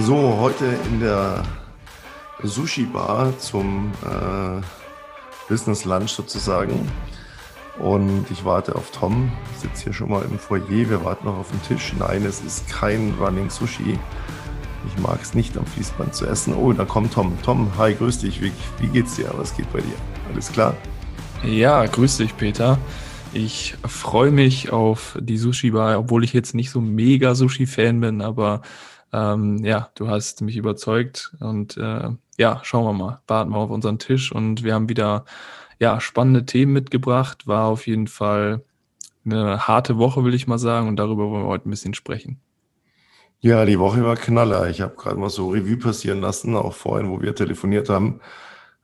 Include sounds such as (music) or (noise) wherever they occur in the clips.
So, heute in der Sushi Bar zum äh, Business Lunch sozusagen. Und ich warte auf Tom, sitze hier schon mal im Foyer, wir warten noch auf den Tisch. Nein, es ist kein Running Sushi. Ich mag es nicht am Fließband zu essen. Oh, da kommt Tom. Tom, hi, grüß dich. Wie, wie geht's dir? Was geht bei dir? Alles klar? Ja, grüß dich, Peter. Ich freue mich auf die Sushi-Bar, obwohl ich jetzt nicht so mega Sushi-Fan bin, aber ähm, ja, du hast mich überzeugt und äh, ja, schauen wir mal, warten wir auf unseren Tisch und wir haben wieder ja, spannende Themen mitgebracht. War auf jeden Fall eine harte Woche, will ich mal sagen, und darüber wollen wir heute ein bisschen sprechen. Ja, die Woche war knaller. Ich habe gerade mal so Revue passieren lassen, auch vorhin, wo wir telefoniert haben,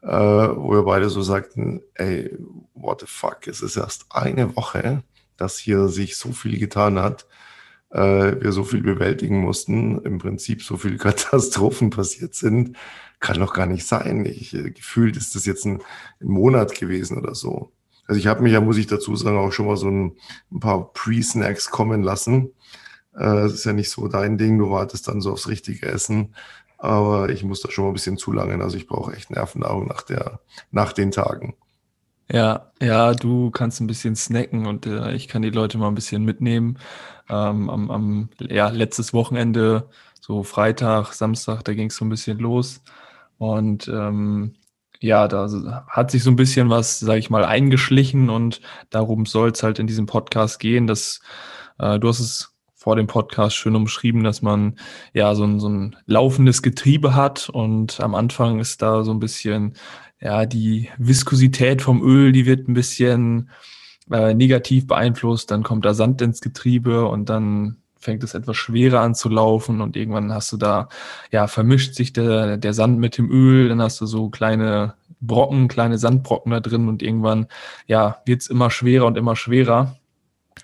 äh, wo wir beide so sagten, ey, what the fuck, es ist erst eine Woche, dass hier sich so viel getan hat, äh, wir so viel bewältigen mussten, im Prinzip so viele (laughs) Katastrophen passiert sind, kann doch gar nicht sein. Ich, äh, gefühlt ist das jetzt ein, ein Monat gewesen oder so. Also ich habe mich ja, muss ich dazu sagen, auch schon mal so ein, ein paar Pre-Snacks kommen lassen. Äh, ist ja nicht so dein Ding, du wartest dann so aufs richtige Essen. Aber ich muss da schon mal ein bisschen zu lange. Also ich brauche echt Nervennahrung nach, der, nach den Tagen. Ja, ja, du kannst ein bisschen snacken und äh, ich kann die Leute mal ein bisschen mitnehmen. Ähm, am, am ja, letztes Wochenende, so Freitag, Samstag, da ging es so ein bisschen los. Und ähm, ja, da hat sich so ein bisschen was, sage ich mal, eingeschlichen und darum soll es halt in diesem Podcast gehen. Dass, äh, du hast es vor dem Podcast schön umschrieben, dass man ja so ein, so ein laufendes Getriebe hat und am Anfang ist da so ein bisschen ja die Viskosität vom Öl, die wird ein bisschen äh, negativ beeinflusst, dann kommt da Sand ins Getriebe und dann fängt es etwas schwerer an zu laufen und irgendwann hast du da, ja, vermischt sich der, der Sand mit dem Öl, dann hast du so kleine Brocken, kleine Sandbrocken da drin und irgendwann, ja, wird's immer schwerer und immer schwerer.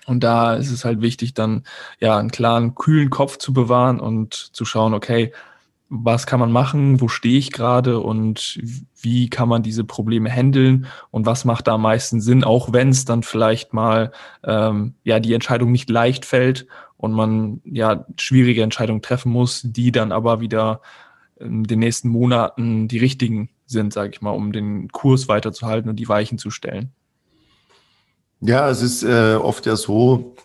Und da ist es halt wichtig, dann ja einen klaren, kühlen Kopf zu bewahren und zu schauen, okay, was kann man machen, wo stehe ich gerade? Und wie kann man diese Probleme handeln und was macht da am meisten Sinn, auch wenn es dann vielleicht mal ähm, ja die Entscheidung nicht leicht fällt und man ja schwierige Entscheidungen treffen muss, die dann aber wieder in den nächsten Monaten die richtigen sind, sage ich mal, um den Kurs weiterzuhalten und die Weichen zu stellen. Ja, es ist äh, oft ja so,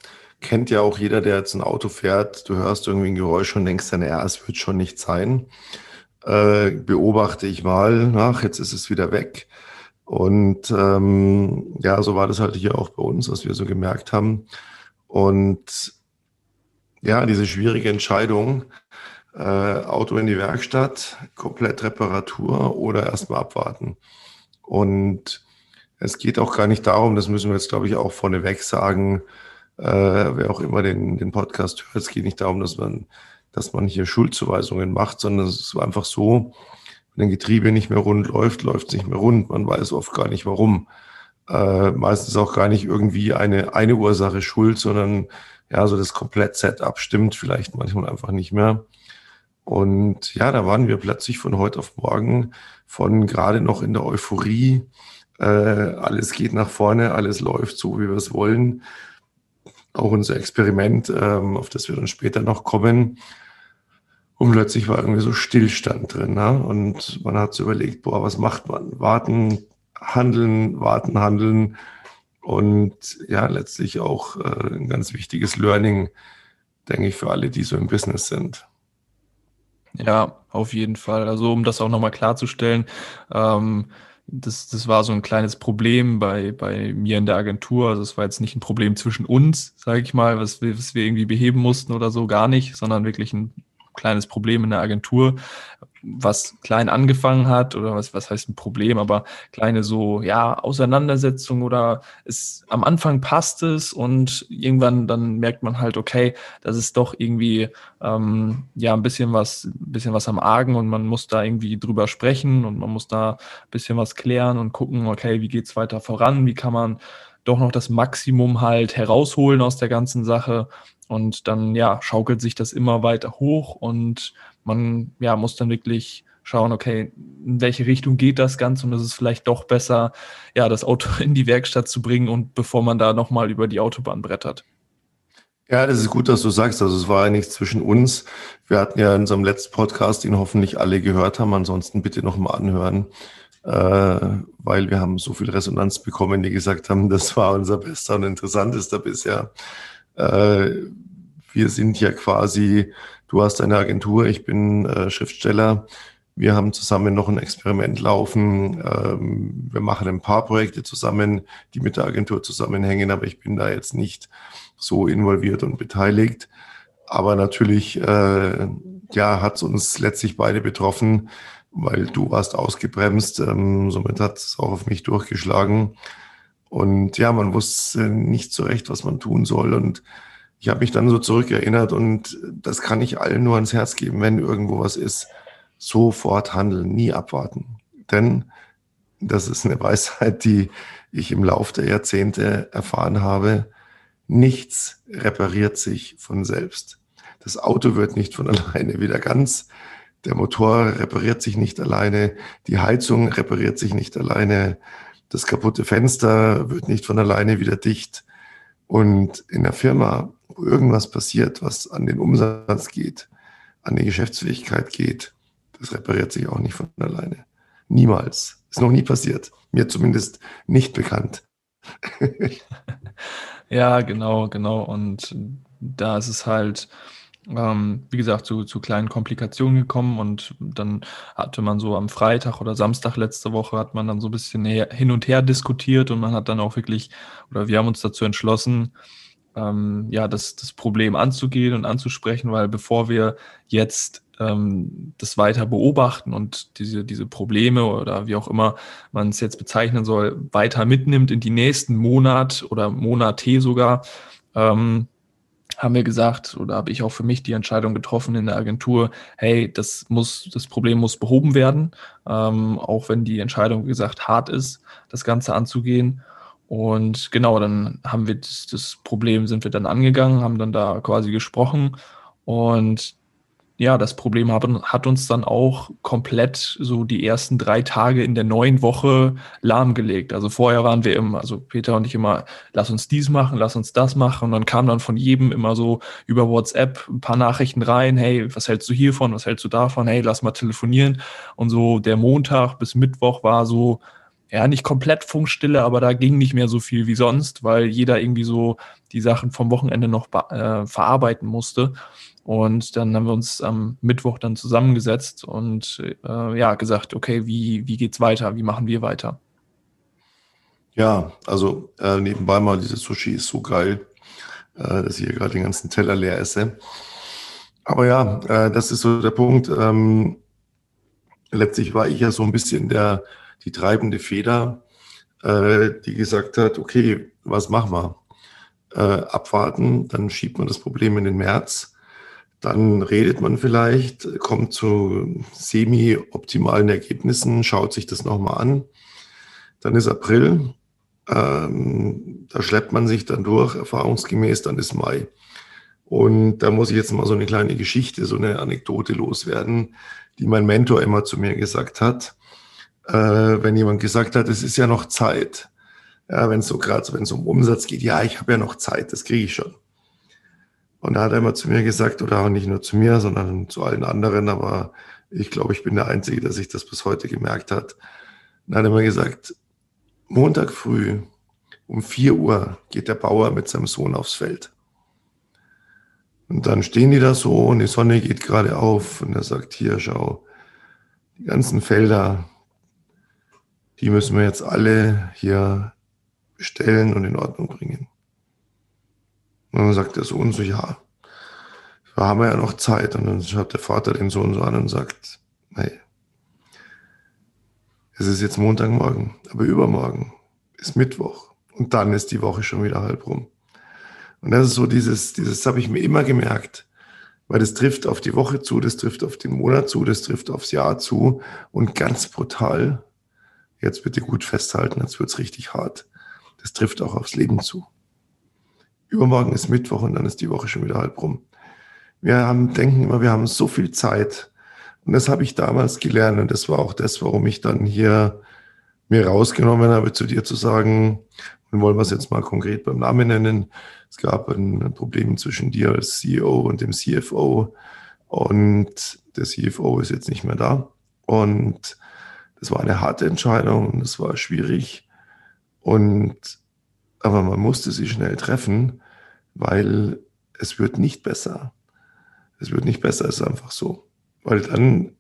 kennt ja auch jeder, der jetzt ein Auto fährt, du hörst irgendwie ein Geräusch und denkst dann, ja, es wird schon nicht sein. Äh, beobachte ich mal nach, jetzt ist es wieder weg. Und ähm, ja, so war das halt hier auch bei uns, was wir so gemerkt haben. Und ja, diese schwierige Entscheidung, äh, Auto in die Werkstatt, komplett Reparatur oder erstmal abwarten. Und es geht auch gar nicht darum, das müssen wir jetzt, glaube ich, auch vorneweg sagen, äh, wer auch immer den, den Podcast hört, es geht nicht darum, dass man, dass man hier Schuldzuweisungen macht, sondern es ist einfach so, wenn ein Getriebe nicht mehr rund läuft, läuft es nicht mehr rund. Man weiß oft gar nicht warum. Äh, meistens auch gar nicht irgendwie eine, eine Ursache schuld, sondern ja, so das Komplett-Setup stimmt vielleicht manchmal einfach nicht mehr. Und ja, da waren wir plötzlich von heute auf morgen von gerade noch in der Euphorie äh, alles geht nach vorne, alles läuft so, wie wir es wollen. Auch unser Experiment, ähm, auf das wir dann später noch kommen. Und plötzlich war irgendwie so Stillstand drin. Ne? Und man hat so überlegt, boah, was macht man? Warten, handeln, warten, handeln. Und ja, letztlich auch äh, ein ganz wichtiges Learning, denke ich, für alle, die so im Business sind. Ja, auf jeden Fall. Also um das auch nochmal klarzustellen, ähm, das, das war so ein kleines Problem bei, bei mir in der Agentur. Also es war jetzt nicht ein Problem zwischen uns, sage ich mal, was wir, was wir irgendwie beheben mussten oder so, gar nicht, sondern wirklich ein kleines Problem in der Agentur, was klein angefangen hat oder was, was heißt ein Problem, aber kleine so, ja, Auseinandersetzung oder es am Anfang passt es und irgendwann dann merkt man halt, okay, das ist doch irgendwie, ähm, ja, ein bisschen was, ein bisschen was am Argen und man muss da irgendwie drüber sprechen und man muss da ein bisschen was klären und gucken, okay, wie geht's weiter voran, wie kann man doch noch das Maximum halt herausholen aus der ganzen Sache und dann, ja, schaukelt sich das immer weiter hoch und man, ja, muss dann wirklich schauen, okay, in welche Richtung geht das Ganze und es ist vielleicht doch besser, ja, das Auto (laughs) in die Werkstatt zu bringen und bevor man da nochmal über die Autobahn brettert. Ja, das ist gut, dass du sagst. Also es war ja nichts zwischen uns. Wir hatten ja in unserem letzten Podcast, den hoffentlich alle gehört haben. Ansonsten bitte nochmal anhören, äh, weil wir haben so viel Resonanz bekommen, die gesagt haben, das war unser bester und interessantester bisher. Äh, wir sind ja quasi, du hast eine Agentur, ich bin äh, Schriftsteller. Wir haben zusammen noch ein Experiment laufen. Ähm, wir machen ein paar Projekte zusammen, die mit der Agentur zusammenhängen, aber ich bin da jetzt nicht so involviert und beteiligt. Aber natürlich, äh, ja, hat es uns letztlich beide betroffen, weil du warst ausgebremst. Ähm, somit hat es auch auf mich durchgeschlagen. Und ja, man wusste nicht so recht, was man tun soll. Und ich habe mich dann so zurückerinnert und das kann ich allen nur ans Herz geben, wenn irgendwo was ist, sofort handeln, nie abwarten. Denn das ist eine (laughs) Weisheit, die ich im Laufe der Jahrzehnte erfahren habe. Nichts repariert sich von selbst. Das Auto wird nicht von (laughs) alleine wieder ganz. Der Motor repariert sich nicht alleine. Die Heizung repariert sich nicht alleine. Das kaputte Fenster wird nicht von alleine wieder dicht. Und in der Firma, wo irgendwas passiert, was an den Umsatz geht, an die Geschäftsfähigkeit geht, das repariert sich auch nicht von alleine. Niemals. Ist noch nie passiert. Mir zumindest nicht bekannt. (laughs) Ja, genau, genau. Und da ist es halt, ähm, wie gesagt, zu, zu kleinen Komplikationen gekommen und dann hatte man so am Freitag oder Samstag letzte Woche hat man dann so ein bisschen hin und her diskutiert und man hat dann auch wirklich, oder wir haben uns dazu entschlossen, ähm, ja, das, das Problem anzugehen und anzusprechen, weil bevor wir jetzt ähm, das weiter beobachten und diese, diese Probleme oder wie auch immer man es jetzt bezeichnen soll, weiter mitnimmt in die nächsten Monat oder Monate sogar, ähm, haben wir gesagt, oder habe ich auch für mich die Entscheidung getroffen in der Agentur, hey, das muss, das Problem muss behoben werden, ähm, auch wenn die Entscheidung, wie gesagt, hart ist, das Ganze anzugehen. Und genau, dann haben wir das, das Problem, sind wir dann angegangen, haben dann da quasi gesprochen und ja, das Problem hat, hat, uns dann auch komplett so die ersten drei Tage in der neuen Woche lahmgelegt. Also vorher waren wir immer, also Peter und ich immer, lass uns dies machen, lass uns das machen. Und dann kam dann von jedem immer so über WhatsApp ein paar Nachrichten rein, hey, was hältst du hiervon, was hältst du davon, hey, lass mal telefonieren. Und so der Montag bis Mittwoch war so, ja, nicht komplett Funkstille, aber da ging nicht mehr so viel wie sonst, weil jeder irgendwie so die Sachen vom Wochenende noch äh, verarbeiten musste. Und dann haben wir uns am Mittwoch dann zusammengesetzt und äh, ja, gesagt, okay, wie, wie geht's weiter? Wie machen wir weiter? Ja, also äh, nebenbei mal, dieses Sushi ist so geil, äh, dass ich hier gerade den ganzen Teller leer esse. Aber ja, äh, das ist so der Punkt. Ähm, letztlich war ich ja so ein bisschen der, die treibende Feder, äh, die gesagt hat, okay, was machen wir? Äh, abwarten, dann schiebt man das Problem in den März dann redet man vielleicht, kommt zu semi-optimalen Ergebnissen, schaut sich das nochmal an. Dann ist April, ähm, da schleppt man sich dann durch, erfahrungsgemäß, dann ist Mai. Und da muss ich jetzt mal so eine kleine Geschichte, so eine Anekdote loswerden, die mein Mentor immer zu mir gesagt hat. Äh, wenn jemand gesagt hat, es ist ja noch Zeit, ja, wenn es so gerade, wenn es um Umsatz geht, ja, ich habe ja noch Zeit, das kriege ich schon. Und da hat er immer zu mir gesagt, oder auch nicht nur zu mir, sondern zu allen anderen, aber ich glaube, ich bin der Einzige, der sich das bis heute gemerkt hat. Dann hat er immer gesagt, Montag früh um 4 Uhr geht der Bauer mit seinem Sohn aufs Feld. Und dann stehen die da so und die Sonne geht gerade auf und er sagt, hier, schau, die ganzen Felder, die müssen wir jetzt alle hier bestellen und in Ordnung bringen. Und dann sagt der Sohn so, ja, da haben wir ja noch Zeit. Und dann schaut der Vater den Sohn so an und sagt, hey, es ist jetzt Montagmorgen, aber übermorgen ist Mittwoch. Und dann ist die Woche schon wieder halb rum. Und das ist so dieses, dieses habe ich mir immer gemerkt, weil das trifft auf die Woche zu, das trifft auf den Monat zu, das trifft aufs Jahr zu und ganz brutal, jetzt bitte gut festhalten, jetzt wird's richtig hart, das trifft auch aufs Leben zu übermorgen ist Mittwoch und dann ist die Woche schon wieder halb rum. Wir haben, denken immer, wir haben so viel Zeit. Und das habe ich damals gelernt. Und das war auch das, warum ich dann hier mir rausgenommen habe, zu dir zu sagen, Und wollen wir es jetzt mal konkret beim Namen nennen. Es gab ein Problem zwischen dir als CEO und dem CFO. Und der CFO ist jetzt nicht mehr da. Und das war eine harte Entscheidung und es war schwierig. Und aber man musste sie schnell treffen, weil es wird nicht besser. Es wird nicht besser, ist einfach so. Weil dann,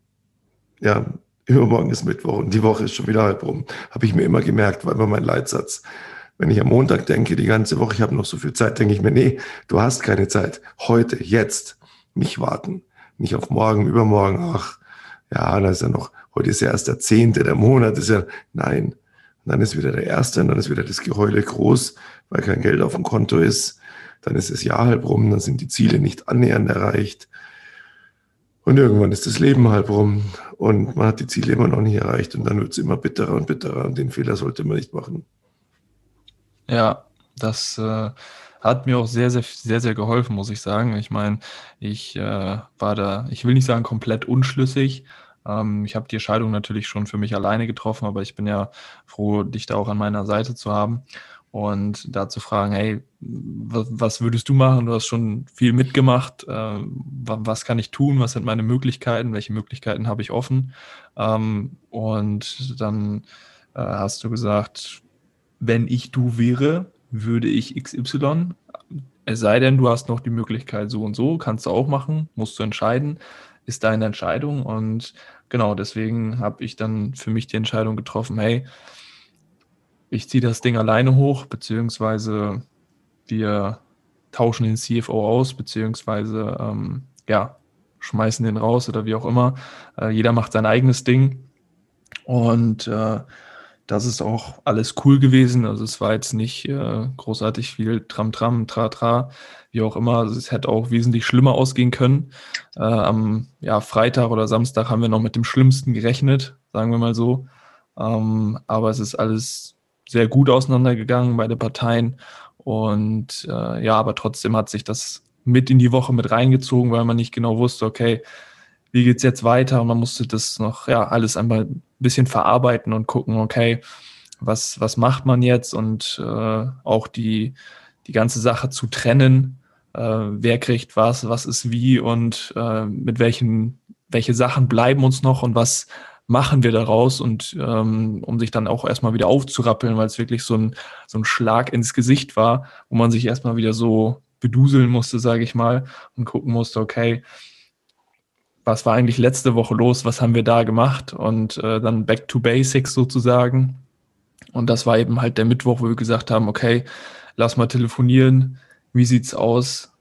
ja, übermorgen ist Mittwoch und die Woche ist schon wieder halb rum. Habe ich mir immer gemerkt, weil immer mein Leitsatz. Wenn ich am Montag denke, die ganze Woche, ich habe noch so viel Zeit, denke ich mir, nee, du hast keine Zeit. Heute, jetzt, nicht warten. Nicht auf morgen, übermorgen, ach, ja, da ist ja noch, heute ist ja erst der zehnte, der Monat ist ja, nein. Und dann ist wieder der erste und dann ist wieder das Geheule groß, weil kein Geld auf dem Konto ist. Dann ist das Jahr halb rum, dann sind die Ziele nicht annähernd erreicht. Und irgendwann ist das Leben halb rum und man hat die Ziele immer noch nicht erreicht und dann wird es immer bitterer und bitterer und den Fehler sollte man nicht machen. Ja, das äh, hat mir auch sehr, sehr, sehr, sehr geholfen, muss ich sagen. Ich meine, ich äh, war da, ich will nicht sagen komplett unschlüssig. Ähm, ich habe die Entscheidung natürlich schon für mich alleine getroffen, aber ich bin ja froh, dich da auch an meiner Seite zu haben und da zu fragen, hey, was würdest du machen? Du hast schon viel mitgemacht. Äh, was kann ich tun? Was sind meine Möglichkeiten? Welche Möglichkeiten habe ich offen? Ähm, und dann äh, hast du gesagt, wenn ich du wäre, würde ich XY. Es sei denn, du hast noch die Möglichkeit so und so, kannst du auch machen, musst du entscheiden, ist deine Entscheidung. Und genau deswegen habe ich dann für mich die Entscheidung getroffen, hey, ich ziehe das Ding alleine hoch, beziehungsweise wir tauschen den CFO aus, beziehungsweise ähm, ja, schmeißen den raus oder wie auch immer. Äh, jeder macht sein eigenes Ding. Und äh, das ist auch alles cool gewesen. Also es war jetzt nicht äh, großartig viel Tram-Tram, Tra-Tra, wie auch immer. Also es hätte auch wesentlich schlimmer ausgehen können. Äh, am ja, Freitag oder Samstag haben wir noch mit dem Schlimmsten gerechnet, sagen wir mal so. Ähm, aber es ist alles sehr gut auseinandergegangen, beide Parteien. Und äh, ja, aber trotzdem hat sich das mit in die Woche mit reingezogen, weil man nicht genau wusste, okay, wie geht's jetzt weiter? Und man musste das noch, ja, alles einmal ein bisschen verarbeiten und gucken, okay, was, was macht man jetzt? Und äh, auch die, die ganze Sache zu trennen, äh, wer kriegt was, was ist wie und äh, mit welchen, welche Sachen bleiben uns noch und was machen wir daraus und ähm, um sich dann auch erstmal wieder aufzurappeln, weil es wirklich so ein, so ein Schlag ins Gesicht war, wo man sich erstmal wieder so beduseln musste, sage ich mal, und gucken musste, okay, was war eigentlich letzte Woche los, was haben wir da gemacht und äh, dann back to basics sozusagen. Und das war eben halt der Mittwoch, wo wir gesagt haben, okay, lass mal telefonieren, wie sieht's aus,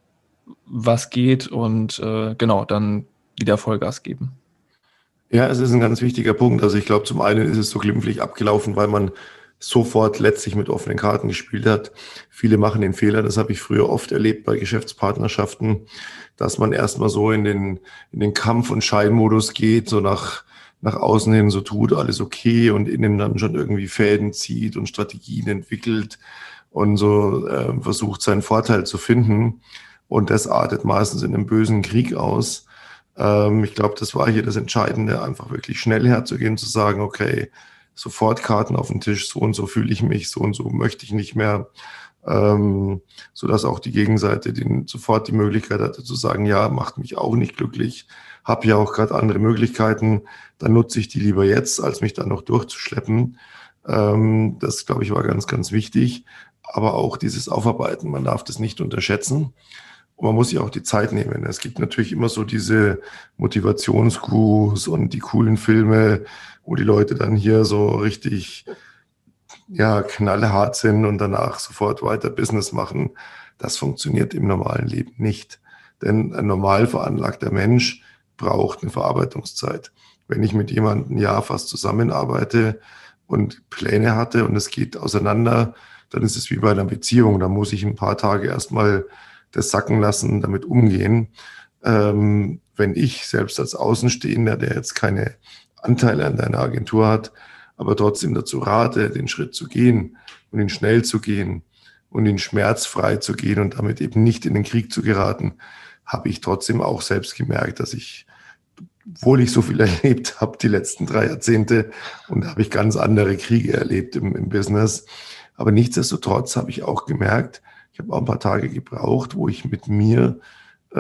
was geht und äh, genau, dann wieder Vollgas geben. Ja, es ist ein ganz wichtiger Punkt. Also ich glaube, zum einen ist es so glimpflich abgelaufen, weil man sofort letztlich mit offenen Karten gespielt hat. Viele machen den Fehler, das habe ich früher oft erlebt bei Geschäftspartnerschaften, dass man erstmal so in den, in den Kampf- und Scheinmodus geht, so nach, nach außen hin so tut, alles okay und innen dann schon irgendwie Fäden zieht und Strategien entwickelt und so äh, versucht, seinen Vorteil zu finden. Und das artet meistens in einem bösen Krieg aus. Ähm, ich glaube, das war hier das Entscheidende, einfach wirklich schnell herzugehen, zu sagen, okay, sofort Karten auf den Tisch, so und so fühle ich mich, so und so möchte ich nicht mehr, ähm, so dass auch die Gegenseite den, sofort die Möglichkeit hatte zu sagen, ja, macht mich auch nicht glücklich, habe ja auch gerade andere Möglichkeiten, dann nutze ich die lieber jetzt, als mich dann noch durchzuschleppen. Ähm, das, glaube ich, war ganz, ganz wichtig. Aber auch dieses Aufarbeiten, man darf das nicht unterschätzen. Und man muss sich auch die Zeit nehmen. Es gibt natürlich immer so diese Motivationsgurus und die coolen Filme, wo die Leute dann hier so richtig, ja, knallhart sind und danach sofort weiter Business machen. Das funktioniert im normalen Leben nicht. Denn ein normal veranlagter Mensch braucht eine Verarbeitungszeit. Wenn ich mit jemandem Jahr fast zusammenarbeite und Pläne hatte und es geht auseinander, dann ist es wie bei einer Beziehung. Da muss ich ein paar Tage erstmal das sacken lassen, damit umgehen. Ähm, wenn ich selbst als Außenstehender, der jetzt keine Anteile an deiner Agentur hat, aber trotzdem dazu rate, den Schritt zu gehen und ihn schnell zu gehen und ihn schmerzfrei zu gehen und damit eben nicht in den Krieg zu geraten, habe ich trotzdem auch selbst gemerkt, dass ich, obwohl ich so viel (laughs) erlebt habe die letzten drei Jahrzehnte und habe ich ganz andere Kriege erlebt im, im Business, Aber nichtsdestotrotz habe ich auch gemerkt, ich habe auch ein paar Tage gebraucht, wo ich mit mir äh,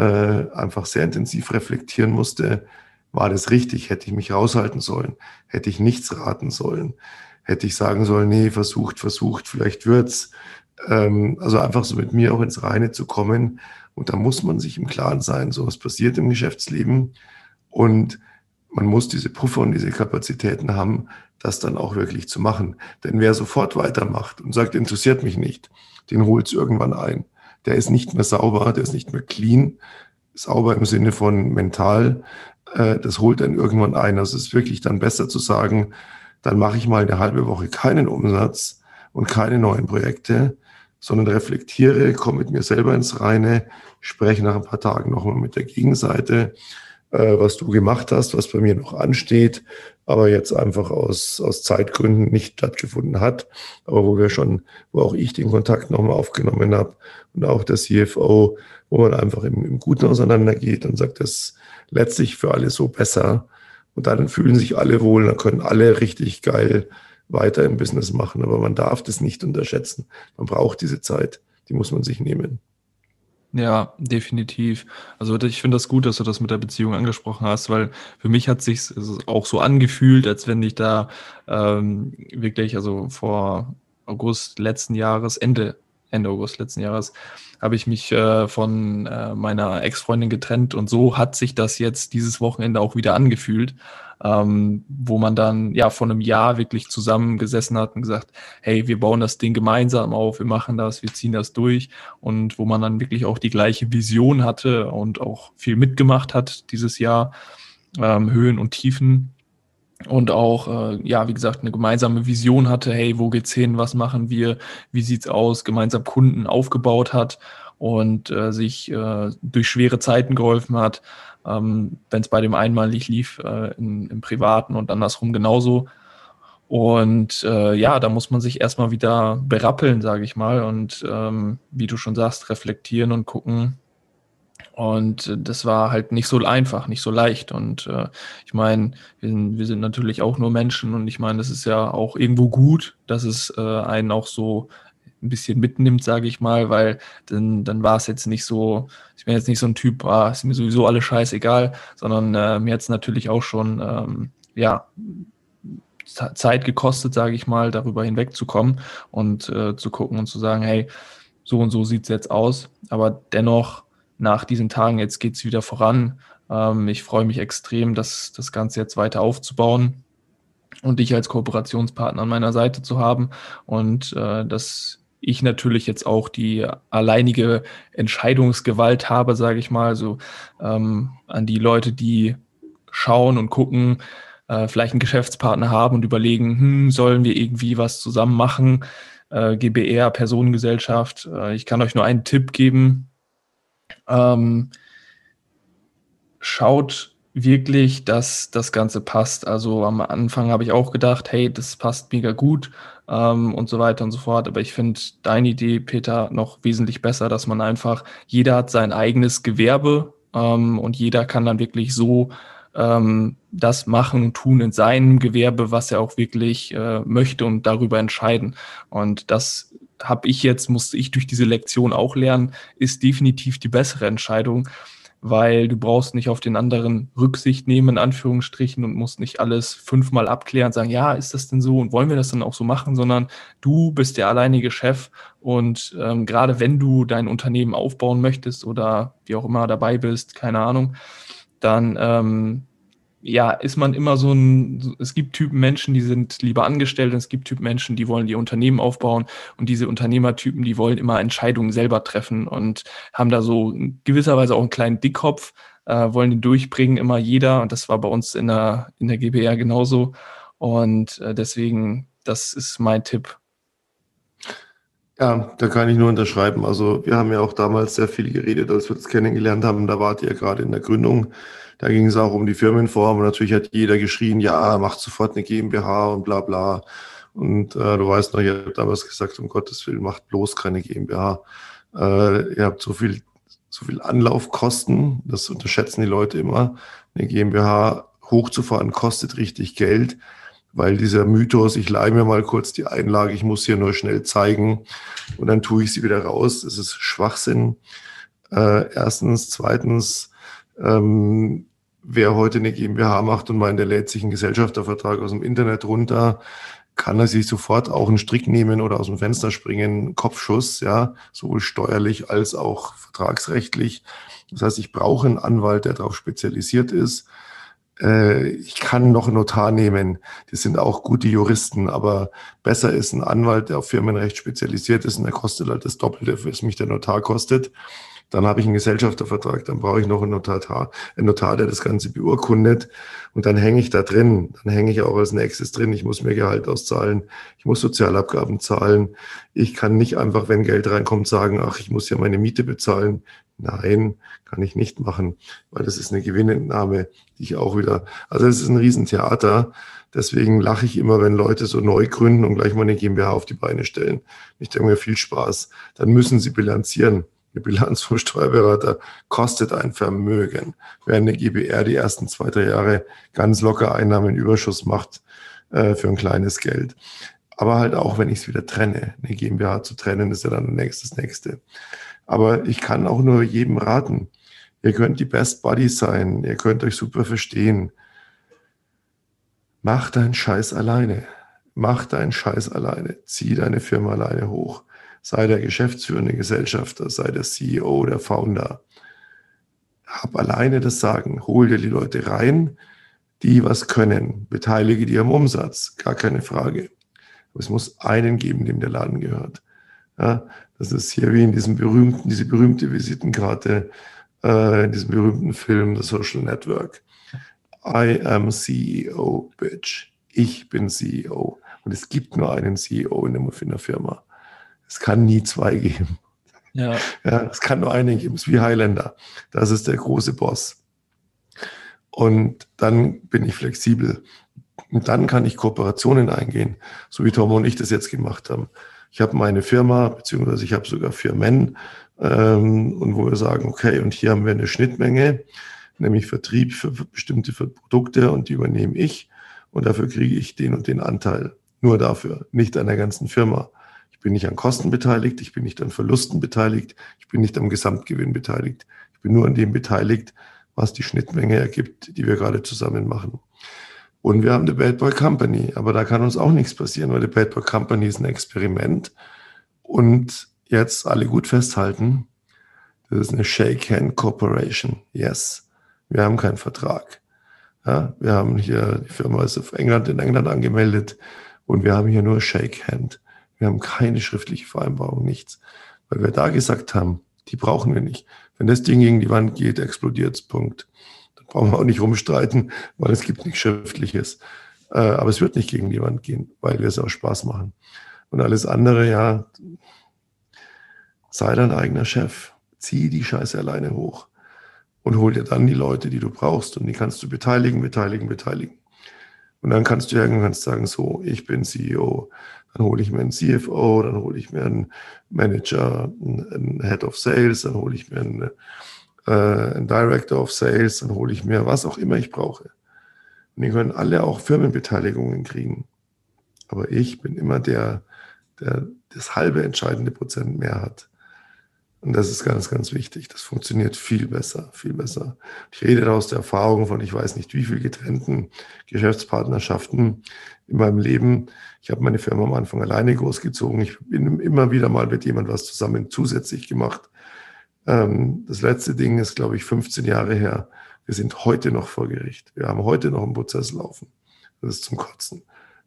einfach sehr intensiv reflektieren musste, war das richtig? Hätte ich mich raushalten sollen? Hätte ich nichts raten sollen? Hätte ich sagen sollen, nee, versucht, versucht, vielleicht wird's. Ähm, also einfach so mit mir auch ins Reine zu kommen. Und da muss man sich im Klaren sein, so was passiert im Geschäftsleben. Und man muss diese Puffer und diese Kapazitäten haben, das dann auch wirklich zu machen. Denn wer sofort weitermacht und sagt, interessiert mich nicht, den holt es irgendwann ein. Der ist nicht mehr sauber, der ist nicht mehr clean, sauber im Sinne von mental. Äh, das holt dann irgendwann ein. Also es ist wirklich dann besser zu sagen, dann mache ich mal eine halbe Woche keinen Umsatz und keine neuen Projekte, sondern reflektiere, komme mit mir selber ins Reine, spreche nach ein paar Tagen nochmal mit der Gegenseite, äh, was du gemacht hast, was bei mir noch ansteht, aber jetzt einfach aus, aus Zeitgründen nicht stattgefunden hat, aber wo wir schon, wo auch ich den Kontakt nochmal aufgenommen habe und auch der CFO, wo man einfach im, im Guten auseinandergeht und sagt, das letztlich für alle so besser. Und dann fühlen sich alle wohl, dann können alle richtig geil weiter im Business machen. Aber man darf das nicht unterschätzen. Man braucht diese Zeit, die muss man sich nehmen. Ja, definitiv. Also ich finde das gut, dass du das mit der Beziehung angesprochen hast, weil für mich hat sich auch so angefühlt, als wenn ich da ähm, wirklich, also vor August letzten Jahres, Ende, Ende August letzten Jahres, habe ich mich äh, von äh, meiner Ex-Freundin getrennt und so hat sich das jetzt dieses Wochenende auch wieder angefühlt ähm, wo man dann ja vor einem Jahr wirklich zusammengesessen hat und gesagt, hey, wir bauen das Ding gemeinsam auf, wir machen das, wir ziehen das durch und wo man dann wirklich auch die gleiche Vision hatte und auch viel mitgemacht hat dieses Jahr, ähm, Höhen und Tiefen und auch, äh, ja, wie gesagt, eine gemeinsame Vision hatte, hey, wo geht's hin, was machen wir, wie sieht's aus, gemeinsam Kunden aufgebaut hat und äh, sich äh, durch schwere Zeiten geholfen hat ähm, wenn es bei dem einen mal nicht lief, äh, in, im Privaten und andersrum genauso. Und äh, ja, da muss man sich erstmal wieder berappeln, sage ich mal, und ähm, wie du schon sagst, reflektieren und gucken. Und das war halt nicht so einfach, nicht so leicht. Und äh, ich meine, wir sind, wir sind natürlich auch nur Menschen und ich meine, es ist ja auch irgendwo gut, dass es äh, einen auch so ein bisschen mitnimmt, sage ich mal, weil dann, dann war es jetzt nicht so, ich bin jetzt nicht so ein Typ, ah, ist mir sowieso alles scheißegal, sondern äh, mir hat es natürlich auch schon, ähm, ja, Zeit gekostet, sage ich mal, darüber hinwegzukommen und äh, zu gucken und zu sagen, hey, so und so sieht es jetzt aus. Aber dennoch, nach diesen Tagen, jetzt geht es wieder voran. Ähm, ich freue mich extrem, das, das Ganze jetzt weiter aufzubauen und dich als Kooperationspartner an meiner Seite zu haben und äh, das ich natürlich jetzt auch die alleinige Entscheidungsgewalt habe, sage ich mal, so ähm, an die Leute, die schauen und gucken, äh, vielleicht einen Geschäftspartner haben und überlegen, hm, sollen wir irgendwie was zusammen machen? Äh, GBR, Personengesellschaft. Äh, ich kann euch nur einen Tipp geben. Ähm, schaut wirklich, dass das Ganze passt. Also am Anfang habe ich auch gedacht, hey, das passt mega gut ähm, und so weiter und so fort. Aber ich finde deine Idee, Peter, noch wesentlich besser, dass man einfach, jeder hat sein eigenes Gewerbe ähm, und jeder kann dann wirklich so ähm, das machen und tun in seinem Gewerbe, was er auch wirklich äh, möchte und darüber entscheiden. Und das habe ich jetzt, musste ich durch diese Lektion auch lernen, ist definitiv die bessere Entscheidung, weil du brauchst nicht auf den anderen Rücksicht nehmen, in Anführungsstrichen, und musst nicht alles fünfmal abklären und sagen, ja, ist das denn so und wollen wir das dann auch so machen, sondern du bist der alleinige Chef und ähm, gerade wenn du dein Unternehmen aufbauen möchtest oder wie auch immer dabei bist, keine Ahnung, dann ähm, ja, ist man immer so ein, es gibt Typen Menschen, die sind lieber angestellt und es gibt Typen Menschen, die wollen ihr Unternehmen aufbauen und diese Unternehmertypen, die wollen immer Entscheidungen selber treffen und haben da so in gewisser Weise auch einen kleinen Dickkopf, äh, wollen den durchbringen, immer jeder und das war bei uns in der, in der GBR genauso und äh, deswegen, das ist mein Tipp. Ja, da kann ich nur unterschreiben. Also wir haben ja auch damals sehr viel geredet, als wir uns kennengelernt haben. Da wart ihr gerade in der Gründung da ging es auch um die Firmenform und natürlich hat jeder geschrien, ja, macht sofort eine GmbH und bla bla. Und äh, du weißt noch, ich habe damals gesagt, um Gottes Willen, macht bloß keine GmbH. Äh, ihr habt so viel, so viel Anlaufkosten, das unterschätzen die Leute immer. Eine GmbH hochzufahren kostet richtig Geld. weil dieser Mythos, ich leihe mir mal kurz die Einlage, ich muss hier nur schnell zeigen und dann tue ich sie wieder raus, das ist Schwachsinn. Äh, erstens, zweitens, ähm, wer heute eine GmbH macht und meint, der lädt sich einen Gesellschaftervertrag aus dem Internet runter, kann er sich sofort auch einen Strick nehmen oder aus dem Fenster springen, Kopfschuss, ja, sowohl steuerlich als auch vertragsrechtlich. Das heißt, ich brauche einen Anwalt, der darauf spezialisiert ist. Äh, ich kann noch einen Notar nehmen. Die sind auch gute Juristen, aber besser ist ein Anwalt, der auf Firmenrecht spezialisiert ist und der kostet halt das Doppelte, was mich der Notar kostet. Dann habe ich einen Gesellschaftervertrag, dann brauche ich noch einen Notar, einen Notar, der das Ganze beurkundet. Und dann hänge ich da drin. Dann hänge ich auch als nächstes drin. Ich muss mir Gehalt auszahlen. Ich muss Sozialabgaben zahlen. Ich kann nicht einfach, wenn Geld reinkommt, sagen, ach, ich muss ja meine Miete bezahlen. Nein, kann ich nicht machen, weil das ist eine Gewinnentnahme, die ich auch wieder, also es ist ein Riesentheater. Deswegen lache ich immer, wenn Leute so neu gründen und gleich mal eine GmbH auf die Beine stellen. Ich denke mir viel Spaß. Dann müssen sie bilanzieren. Eine Bilanz vom Steuerberater kostet ein Vermögen, während eine GBR die ersten zwei, drei Jahre ganz locker Einnahmenüberschuss macht äh, für ein kleines Geld. Aber halt auch, wenn ich es wieder trenne. Eine GmbH zu trennen, ist ja dann nächstes Nächste. Aber ich kann auch nur jedem raten. Ihr könnt die Best Buddies sein. Ihr könnt euch super verstehen. Mach deinen Scheiß alleine. Mach deinen Scheiß alleine. Zieh deine Firma alleine hoch sei der geschäftsführende Gesellschafter, sei der CEO, der Founder. Hab alleine das Sagen, hol dir die Leute rein, die was können, beteilige die am Umsatz, gar keine Frage. Aber es muss einen geben, dem der Laden gehört. Ja, das ist hier wie in diesem berühmten, diese berühmte Visitenkarte, äh, in diesem berühmten Film The Social Network. I am CEO, bitch. Ich bin CEO. Und es gibt nur einen CEO in der Firma. Es kann nie zwei geben. Ja. (laughs) ja. Es kann nur einen geben. Es ist wie Highlander. Das ist der große Boss. Und dann bin ich flexibel. Und dann kann ich Kooperationen eingehen, so wie Tom und ich das jetzt gemacht haben. Ich habe meine Firma, beziehungsweise ich habe sogar Firmen, ähm, und wo wir sagen, okay, und hier haben wir eine Schnittmenge, nämlich Vertrieb für bestimmte Produkte und die übernehme ich und dafür kriege ich den und den Anteil. Nur dafür, nicht an der ganzen Firma bin nicht an Kosten beteiligt, ich bin nicht an Verlusten beteiligt, ich bin nicht am Gesamtgewinn beteiligt. Ich bin nur an dem beteiligt, was die Schnittmenge ergibt, die wir gerade zusammen machen. Und wir haben die Bad Boy Company, aber da kann uns auch nichts passieren, weil die Bad Boy Company ist ein Experiment. Und jetzt alle gut festhalten, das ist eine Shake Hand Corporation. Yes. Wir haben keinen Vertrag. Ja, wir haben hier, die Firma ist auf England, in England angemeldet und wir haben hier nur Shake Hand. Wir haben keine schriftliche Vereinbarung, nichts. Weil wir da gesagt haben, die brauchen wir nicht. Wenn das Ding gegen die Wand geht, explodiert es, Punkt. Dann brauchen wir auch nicht rumstreiten, weil es gibt nichts Schriftliches. Äh, aber es wird nicht gegen die Wand gehen, weil wir es auch Spaß machen. Und alles andere, ja, sei dein eigener Chef. Zieh die Scheiße alleine hoch und hol dir dann die Leute, die du brauchst und die kannst du beteiligen, beteiligen, beteiligen. Und dann kannst du irgendwann sagen, so, ich bin CEO, dann hole ich mir einen CFO, dann hole ich mir einen Manager, einen Head of Sales, dann hole ich mir einen, äh, einen Director of Sales, dann hole ich mir was auch immer ich brauche. Und die können alle auch Firmenbeteiligungen kriegen. Aber ich bin immer der, der das halbe entscheidende Prozent mehr hat. Und das ist ganz, ganz wichtig. Das funktioniert viel besser, viel besser. Ich rede aus der Erfahrung von, ich weiß nicht wie viel getrennten Geschäftspartnerschaften in meinem Leben. Ich habe meine Firma am Anfang alleine großgezogen. Ich bin immer wieder mal mit jemand was zusammen zusätzlich gemacht. Ähm, das letzte Ding ist, glaube ich, 15 Jahre her. Wir sind heute noch vor Gericht. Wir haben heute noch einen Prozess laufen. Das ist zum Kotzen.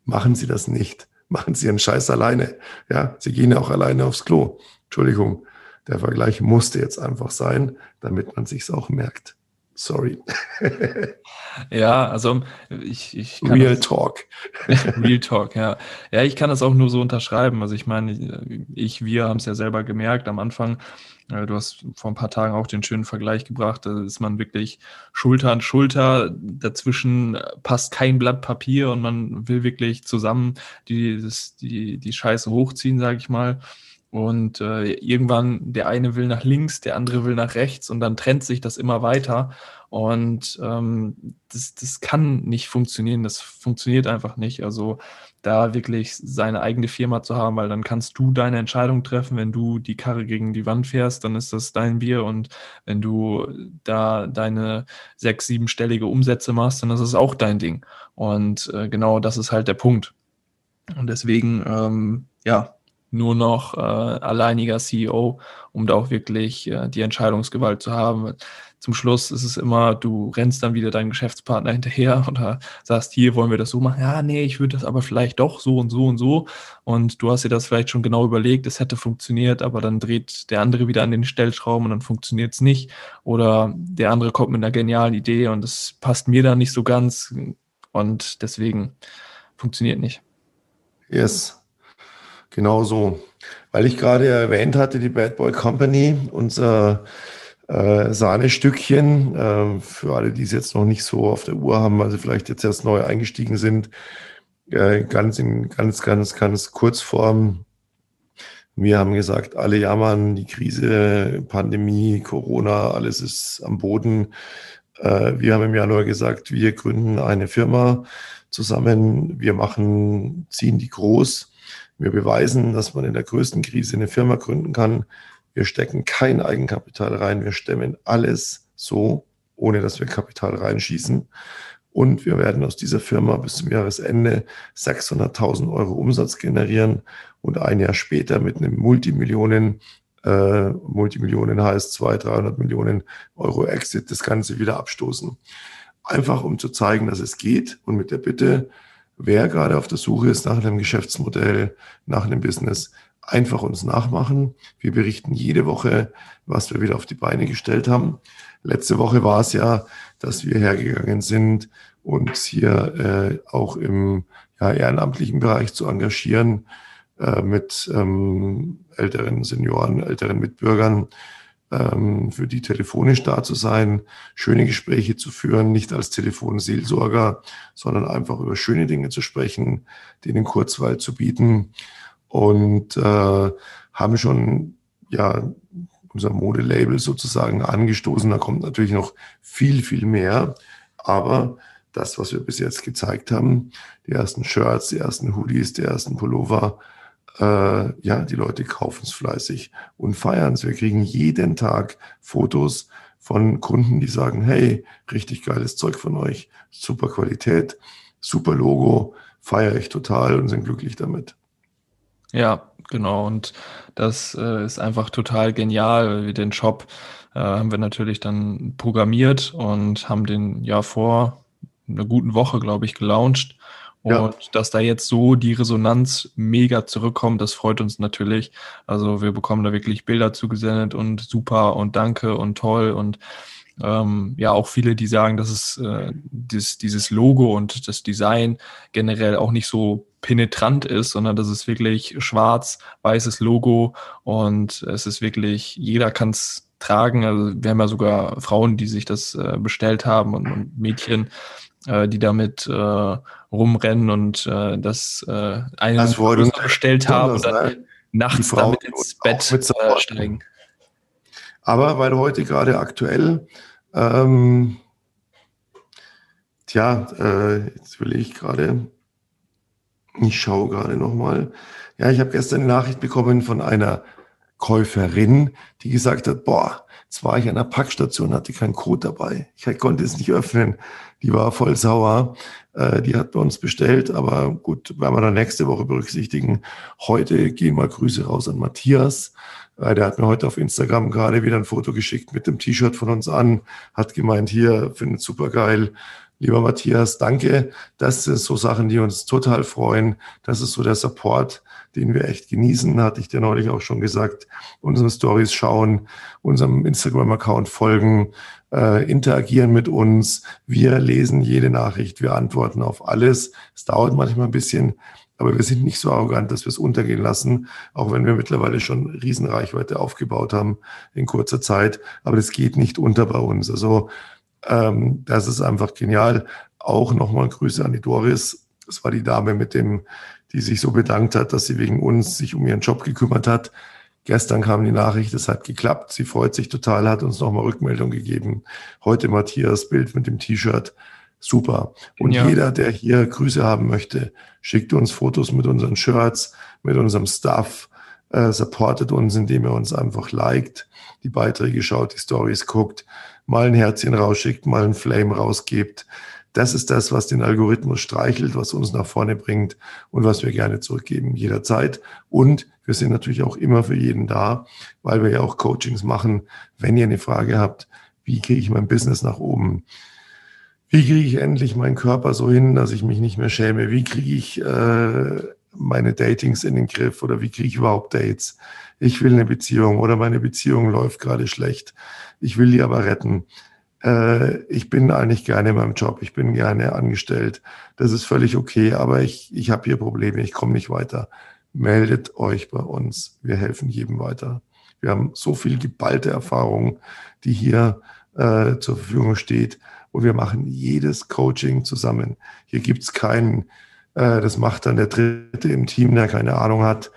Machen Sie das nicht. Machen Sie Ihren Scheiß alleine. Ja, Sie gehen ja auch alleine aufs Klo. Entschuldigung. Der Vergleich musste jetzt einfach sein, damit man sich's auch merkt. Sorry. (laughs) ja, also ich, ich kann Real das, Talk. (laughs) Real Talk, ja. Ja, ich kann das auch nur so unterschreiben. Also ich meine, ich, wir haben es ja selber gemerkt am Anfang. Äh, du hast vor ein paar Tagen auch den schönen Vergleich gebracht. Da ist man wirklich Schulter an Schulter. Dazwischen passt kein Blatt Papier und man will wirklich zusammen die, das, die, die Scheiße hochziehen, sage ich mal. Und äh, irgendwann der eine will nach links, der andere will nach rechts und dann trennt sich das immer weiter. Und ähm, das, das kann nicht funktionieren, das funktioniert einfach nicht. Also da wirklich seine eigene Firma zu haben, weil dann kannst du deine Entscheidung treffen. Wenn du die Karre gegen die Wand fährst, dann ist das dein Bier. Und wenn du da deine sechs, siebenstellige Umsätze machst, dann ist es auch dein Ding. Und äh, genau das ist halt der Punkt. Und deswegen, ähm, ja, nur noch äh, alleiniger CEO, um da auch wirklich äh, die Entscheidungsgewalt zu haben. Zum Schluss ist es immer, du rennst dann wieder deinem Geschäftspartner hinterher oder sagst, hier wollen wir das so machen. Ja, nee, ich würde das aber vielleicht doch so und so und so. Und du hast dir das vielleicht schon genau überlegt, es hätte funktioniert, aber dann dreht der andere wieder an den Stellschrauben und dann funktioniert es nicht. Oder der andere kommt mit einer genialen Idee und es passt mir da nicht so ganz. Und deswegen funktioniert nicht. Yes. Genau so. Weil ich gerade erwähnt hatte, die Bad Boy Company, unser äh, Sahnestückchen, äh, für alle, die es jetzt noch nicht so auf der Uhr haben, also vielleicht jetzt erst neu eingestiegen sind, äh, ganz in ganz, ganz, ganz Kurzform. Wir haben gesagt, alle jammern, die Krise, Pandemie, Corona, alles ist am Boden. Äh, wir haben im Januar gesagt, wir gründen eine Firma zusammen, wir machen, ziehen die groß wir beweisen, dass man in der größten Krise eine Firma gründen kann. Wir stecken kein Eigenkapital rein. Wir stemmen alles so, ohne dass wir Kapital reinschießen. Und wir werden aus dieser Firma bis zum Jahresende 600.000 Euro Umsatz generieren und ein Jahr später mit einem Multimillionen, äh, Multimillionen heißt 200, 300 Millionen Euro Exit das Ganze wieder abstoßen. Einfach um zu zeigen, dass es geht und mit der Bitte, wer gerade auf der Suche ist nach einem Geschäftsmodell, nach einem Business, einfach uns nachmachen. Wir berichten jede Woche, was wir wieder auf die Beine gestellt haben. Letzte Woche war es ja, dass wir hergegangen sind, uns hier äh, auch im ja, ehrenamtlichen Bereich zu engagieren äh, mit ähm, älteren Senioren, älteren Mitbürgern, ähm, für die telefonisch da zu sein, schöne Gespräche zu führen, nicht als Telefonseelsorger, sondern einfach über schöne Dinge zu sprechen, denen Kurzweil zu bieten und äh, haben schon ja unser Modelabel sozusagen angestoßen. Da kommt natürlich noch viel, viel mehr, aber das, was wir bis jetzt gezeigt haben, die ersten Shirts, die ersten Hoodies, die ersten Pullover, äh, ja, die Leute kaufen es fleißig und feiern es. Wir kriegen jeden Tag Fotos von Kunden, die sagen, hey, richtig geiles Zeug von euch, super Qualität, super Logo, feiere ich total und sind glücklich damit. Ja, genau. Und das äh, ist einfach total genial, den Shop äh, haben wir natürlich dann programmiert und haben den ja vor einer guten Woche, glaube ich, gelauncht Und dass da jetzt so die Resonanz mega zurückkommt, das freut uns natürlich. Also wir bekommen da wirklich Bilder zugesendet und super und danke und toll und ähm, ja auch viele, die sagen, dass es äh, dieses, dieses Logo und das Design generell auch nicht so penetrant ist, sondern dass es wirklich schwarz-weißes Logo und es ist wirklich, jeder kann es tragen. Also wir haben ja sogar Frauen, die sich das äh, bestellt haben und, und Mädchen äh, die damit äh, rumrennen und äh, das äh, einen das bestellt haben und dann nachts damit ins Bett äh, steigen. Aber weil heute gerade aktuell, ähm, tja, äh, jetzt will ich gerade, ich schaue gerade nochmal. Ja, ich habe gestern eine Nachricht bekommen von einer Käuferin, die gesagt hat, boah, jetzt war ich an der Packstation, hatte keinen Code dabei. Ich konnte es nicht öffnen. Die war voll sauer. Äh, die hat bei uns bestellt, aber gut, werden wir dann nächste Woche berücksichtigen. Heute gehen mal Grüße raus an Matthias. Äh, der hat mir heute auf Instagram gerade wieder ein Foto geschickt mit dem T-Shirt von uns an, hat gemeint, hier, findet super geil. Lieber Matthias, danke. Das sind so Sachen, die uns total freuen. Das ist so der Support, den wir echt genießen, hatte ich dir neulich auch schon gesagt. Unsere Stories schauen, unserem Instagram-Account folgen, äh, interagieren mit uns. Wir lesen jede Nachricht, wir antworten auf alles. Es dauert manchmal ein bisschen, aber wir sind nicht so arrogant, dass wir es untergehen lassen, auch wenn wir mittlerweile schon Riesenreichweite aufgebaut haben in kurzer Zeit. Aber das geht nicht unter bei uns. Also ähm, das ist einfach genial. Auch nochmal Grüße an die Doris. Das war die Dame mit dem, die sich so bedankt hat, dass sie wegen uns sich um ihren Job gekümmert hat. Gestern kam die Nachricht, es hat geklappt. Sie freut sich total, hat uns nochmal Rückmeldung gegeben. Heute Matthias Bild mit dem T-Shirt. Super. Und ja. jeder, der hier Grüße haben möchte, schickt uns Fotos mit unseren Shirts, mit unserem Stuff, äh, supportet uns, indem er uns einfach liked, die Beiträge schaut, die Stories guckt, mal ein Herzchen rausschickt, mal ein Flame rausgibt. Das ist das, was den Algorithmus streichelt, was uns nach vorne bringt und was wir gerne zurückgeben jederzeit. Und wir sind natürlich auch immer für jeden da, weil wir ja auch Coachings machen. Wenn ihr eine Frage habt, wie kriege ich mein Business nach oben? Wie kriege ich endlich meinen Körper so hin, dass ich mich nicht mehr schäme? Wie kriege ich äh, meine Datings in den Griff oder wie kriege ich überhaupt Dates? Ich will eine Beziehung oder meine Beziehung läuft gerade schlecht. Ich will die aber retten. Äh, ich bin eigentlich gerne in meinem Job. Ich bin gerne angestellt. Das ist völlig okay, aber ich, ich habe hier Probleme. Ich komme nicht weiter. Meldet euch bei uns. Wir helfen jedem weiter. Wir haben so viel geballte Erfahrung, die hier äh, zur Verfügung steht und wir machen jedes Coaching zusammen. Hier gibt's keinen, äh, das macht dann der Dritte im Team, der keine Ahnung hat,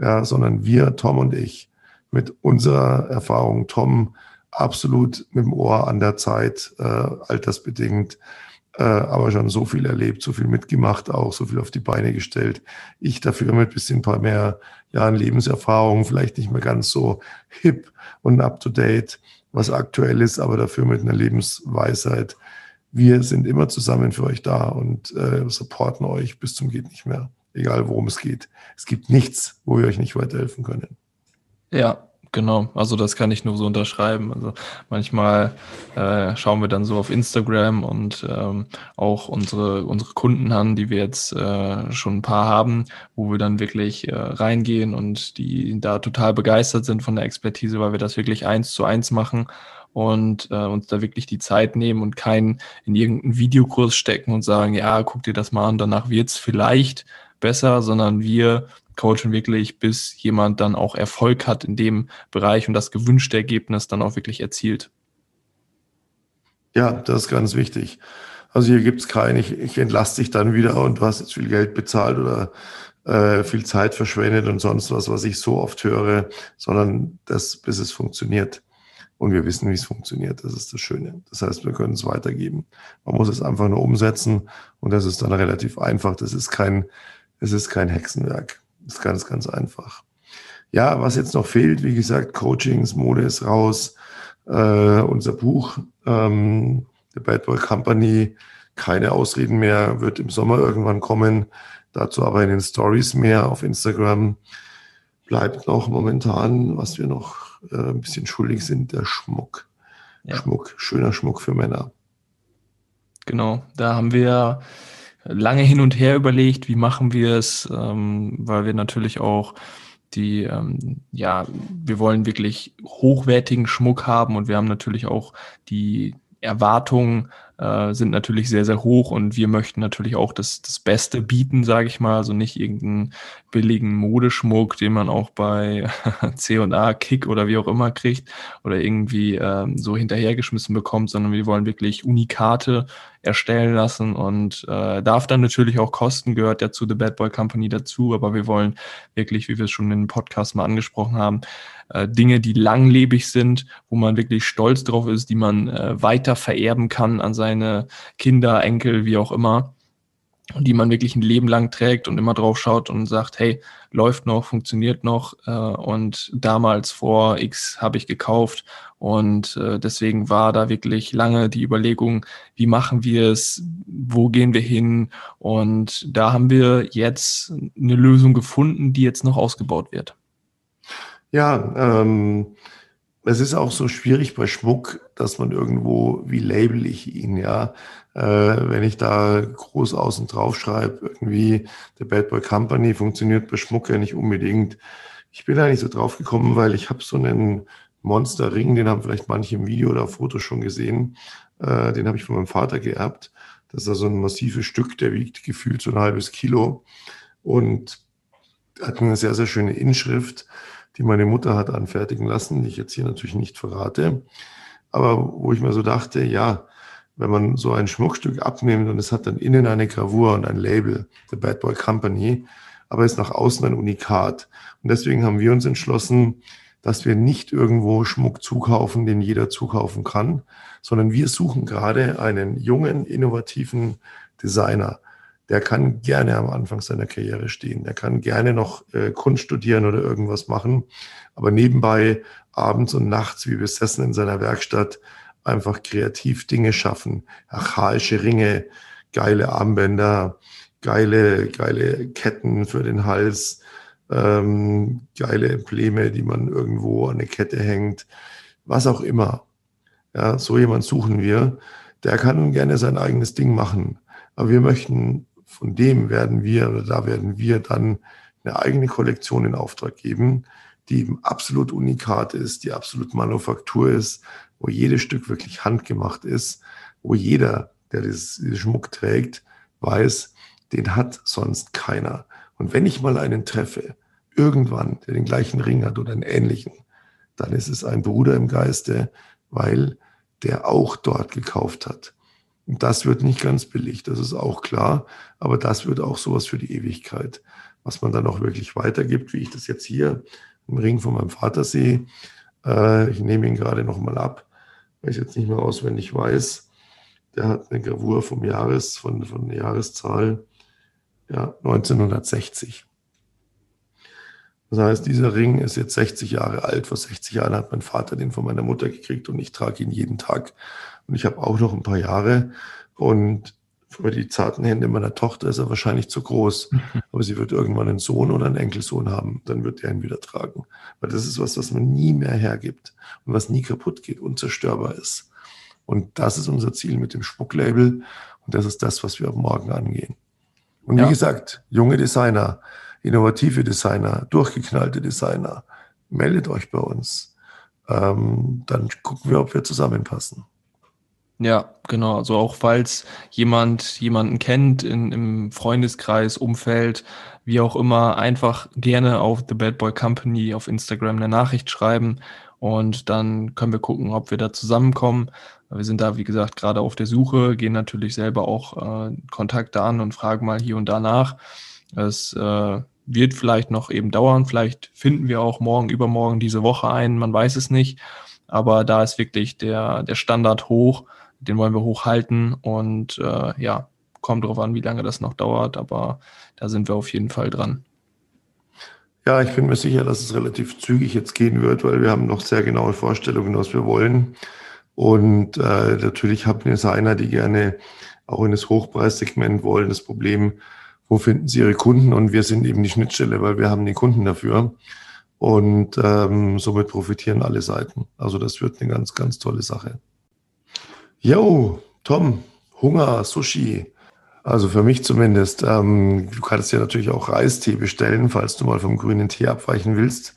ja, sondern wir, Tom und ich, mit unserer Erfahrung, Tom absolut mit dem Ohr an der Zeit, äh, altersbedingt, äh, aber schon so viel erlebt, so viel mitgemacht, auch so viel auf die Beine gestellt. Ich dafür mit bisschen ein paar mehr Jahren Lebenserfahrung, vielleicht nicht mehr ganz so hip und up to date, was aktuell ist, aber dafür mit einer Lebensweisheit. Wir sind immer zusammen für euch da und äh, supporten euch bis zum geht nicht mehr, egal worum es geht. Es gibt nichts, wo wir euch nicht weiterhelfen können. Ja, Genau, also das kann ich nur so unterschreiben. Also manchmal äh, schauen wir dann so auf Instagram und ähm, auch unsere, unsere Kunden an, die wir jetzt äh, schon ein paar haben, wo wir dann wirklich äh, reingehen und die da total begeistert sind von der Expertise, weil wir das wirklich eins zu eins machen und äh, uns da wirklich die Zeit nehmen und keinen in irgendeinen Videokurs stecken und sagen, ja, guck dir das mal an, danach wird's vielleicht besser, sondern wir coachen wirklich, bis jemand dann auch Erfolg hat in dem Bereich und das gewünschte Ergebnis dann auch wirklich erzielt. Ja, das ist ganz wichtig. Also hier gibt es kein, ich, ich entlasse dich dann wieder und du hast jetzt viel Geld bezahlt oder äh, viel Zeit verschwendet und sonst was, was ich so oft höre, sondern das, bis es funktioniert. Und wir wissen, wie es funktioniert. Das ist das Schöne. Das heißt, wir können es weitergeben. Man muss es einfach nur umsetzen und das ist dann relativ einfach. Das ist kein, es ist kein Hexenwerk. Ist ganz, ganz einfach. Ja, was jetzt noch fehlt, wie gesagt, Coachings, Mode ist raus. Äh, unser Buch, ähm, The Bad Boy Company, keine Ausreden mehr, wird im Sommer irgendwann kommen. Dazu aber in den Stories mehr auf Instagram. Bleibt noch momentan, was wir noch äh, ein bisschen schuldig sind, der Schmuck. Ja. Schmuck, schöner Schmuck für Männer. Genau, da haben wir lange hin und her überlegt, wie machen wir es, ähm, weil wir natürlich auch die, ähm, ja, wir wollen wirklich hochwertigen Schmuck haben und wir haben natürlich auch die Erwartungen äh, sind natürlich sehr, sehr hoch und wir möchten natürlich auch das, das Beste bieten, sage ich mal, also nicht irgendeinen billigen Modeschmuck, den man auch bei (laughs) C&A, Kick oder wie auch immer kriegt oder irgendwie ähm, so hinterhergeschmissen bekommt, sondern wir wollen wirklich Unikate erstellen lassen und äh, darf dann natürlich auch kosten, gehört ja zu The Bad Boy Company dazu, aber wir wollen wirklich, wie wir es schon in dem Podcast mal angesprochen haben, äh, Dinge, die langlebig sind, wo man wirklich stolz drauf ist, die man äh, weiter vererben kann an seine Kinder, Enkel, wie auch immer die man wirklich ein Leben lang trägt und immer drauf schaut und sagt, hey, läuft noch, funktioniert noch äh, und damals vor X habe ich gekauft und äh, deswegen war da wirklich lange die Überlegung, wie machen wir es, wo gehen wir hin und da haben wir jetzt eine Lösung gefunden, die jetzt noch ausgebaut wird. Ja, ähm, es ist auch so schwierig bei Schmuck, dass man irgendwo, wie label ich ihn, ja. Äh, wenn ich da groß außen drauf schreibe, irgendwie der Bad Boy Company funktioniert bei Schmuck ja nicht unbedingt. Ich bin da nicht so drauf gekommen, weil ich habe so einen Monsterring, den haben vielleicht manche im Video oder Foto schon gesehen. Äh, den habe ich von meinem Vater geerbt. Das ist also ein massives Stück, der wiegt gefühlt so ein halbes Kilo und hat eine sehr, sehr schöne Inschrift die meine Mutter hat anfertigen lassen, die ich jetzt hier natürlich nicht verrate. Aber wo ich mir so dachte, ja, wenn man so ein Schmuckstück abnimmt und es hat dann innen eine Gravur und ein Label, The Bad Boy Company, aber ist nach außen ein Unikat. Und deswegen haben wir uns entschlossen, dass wir nicht irgendwo Schmuck zukaufen, den jeder zukaufen kann, sondern wir suchen gerade einen jungen, innovativen Designer. Der kann gerne am Anfang seiner Karriere stehen. Der kann gerne noch äh, Kunst studieren oder irgendwas machen, aber nebenbei abends und nachts wie besessen in seiner Werkstatt einfach kreativ Dinge schaffen. Archaische Ringe, geile Armbänder, geile, geile Ketten für den Hals, ähm, geile Embleme, die man irgendwo an eine Kette hängt, was auch immer. Ja, so jemand suchen wir. Der kann gerne sein eigenes Ding machen. Aber wir möchten, von dem werden wir, oder da werden wir dann eine eigene Kollektion in Auftrag geben, die eben absolut unikat ist, die absolut Manufaktur ist, wo jedes Stück wirklich handgemacht ist, wo jeder, der diesen Schmuck trägt, weiß, den hat sonst keiner. Und wenn ich mal einen treffe, irgendwann, der den gleichen Ring hat oder einen ähnlichen, dann ist es ein Bruder im Geiste, weil der auch dort gekauft hat. Und das wird nicht ganz billig, das ist auch klar, aber das wird auch sowas für die Ewigkeit, was man dann auch wirklich weitergibt, wie ich das jetzt hier im Ring von meinem Vater sehe. Äh, ich nehme ihn gerade nochmal ab, weil ich jetzt nicht mehr auswendig weiß. Der hat eine Gravur vom Jahres, von, von der Jahreszahl ja, 1960. Das heißt, dieser Ring ist jetzt 60 Jahre alt. Vor 60 Jahren hat mein Vater den von meiner Mutter gekriegt und ich trage ihn jeden Tag. Und ich habe auch noch ein paar Jahre. Und für die zarten Hände meiner Tochter ist er wahrscheinlich zu groß. (laughs) Aber sie wird irgendwann einen Sohn oder einen Enkelsohn haben. Dann wird er ihn wieder tragen. Weil das ist was, was man nie mehr hergibt und was nie kaputt geht, unzerstörbar ist. Und das ist unser Ziel mit dem Spucklabel. Und das ist das, was wir ab morgen angehen. Und ja. wie gesagt, junge Designer, innovative Designer, durchgeknallte Designer, meldet euch bei uns. Ähm, dann gucken wir, ob wir zusammenpassen. Ja, genau. Also auch falls jemand jemanden kennt in, im Freundeskreis, Umfeld, wie auch immer, einfach gerne auf The Bad Boy Company auf Instagram eine Nachricht schreiben und dann können wir gucken, ob wir da zusammenkommen. Wir sind da, wie gesagt, gerade auf der Suche, gehen natürlich selber auch äh, Kontakte an und fragen mal hier und da nach. Es äh, wird vielleicht noch eben dauern. Vielleicht finden wir auch morgen, übermorgen diese Woche ein. Man weiß es nicht. Aber da ist wirklich der, der Standard hoch. Den wollen wir hochhalten. Und äh, ja, kommt drauf an, wie lange das noch dauert. Aber da sind wir auf jeden Fall dran. Ja, ich bin mir sicher, dass es relativ zügig jetzt gehen wird, weil wir haben noch sehr genaue Vorstellungen, was wir wollen. Und äh, natürlich haben Designer, die gerne auch in das Hochpreissegment wollen, das Problem, wo finden sie ihre Kunden? Und wir sind eben die Schnittstelle, weil wir haben die Kunden dafür. Und ähm, somit profitieren alle Seiten. Also das wird eine ganz, ganz tolle Sache. Jo, Tom, Hunger, Sushi, also für mich zumindest. Ähm, du kannst ja natürlich auch Reistee bestellen, falls du mal vom grünen Tee abweichen willst.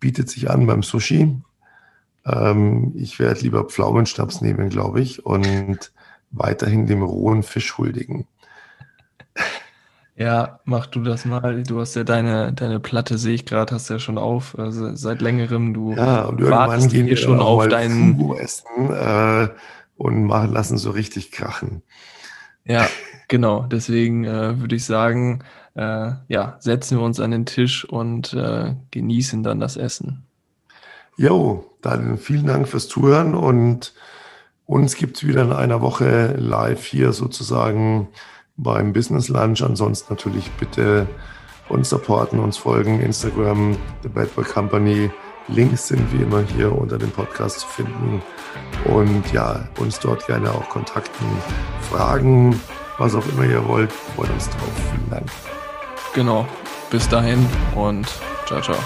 Bietet sich an beim Sushi. Ähm, ich werde lieber Pflaumenschnaps nehmen, glaube ich, und weiterhin dem rohen Fisch huldigen. Ja, mach du das mal. Du hast ja deine, deine Platte, sehe ich gerade, hast ja schon auf. Also seit längerem. Du ja, und irgendwann gehen wir schon auf deinen. Essen äh, und machen, lassen so richtig krachen. Ja, genau. Deswegen äh, würde ich sagen, äh, ja, setzen wir uns an den Tisch und äh, genießen dann das Essen. Jo, dann vielen Dank fürs Zuhören und uns gibt es wieder in einer Woche live hier sozusagen beim Business Lunch. Ansonsten natürlich bitte uns supporten, uns folgen, Instagram, The Bad Boy Company. Links sind wie immer hier unter dem Podcast zu finden. Und ja, uns dort gerne auch kontakten, fragen, was auch immer ihr wollt. Freuen uns drauf. Vielen Dank. Genau. Bis dahin und ciao, ciao.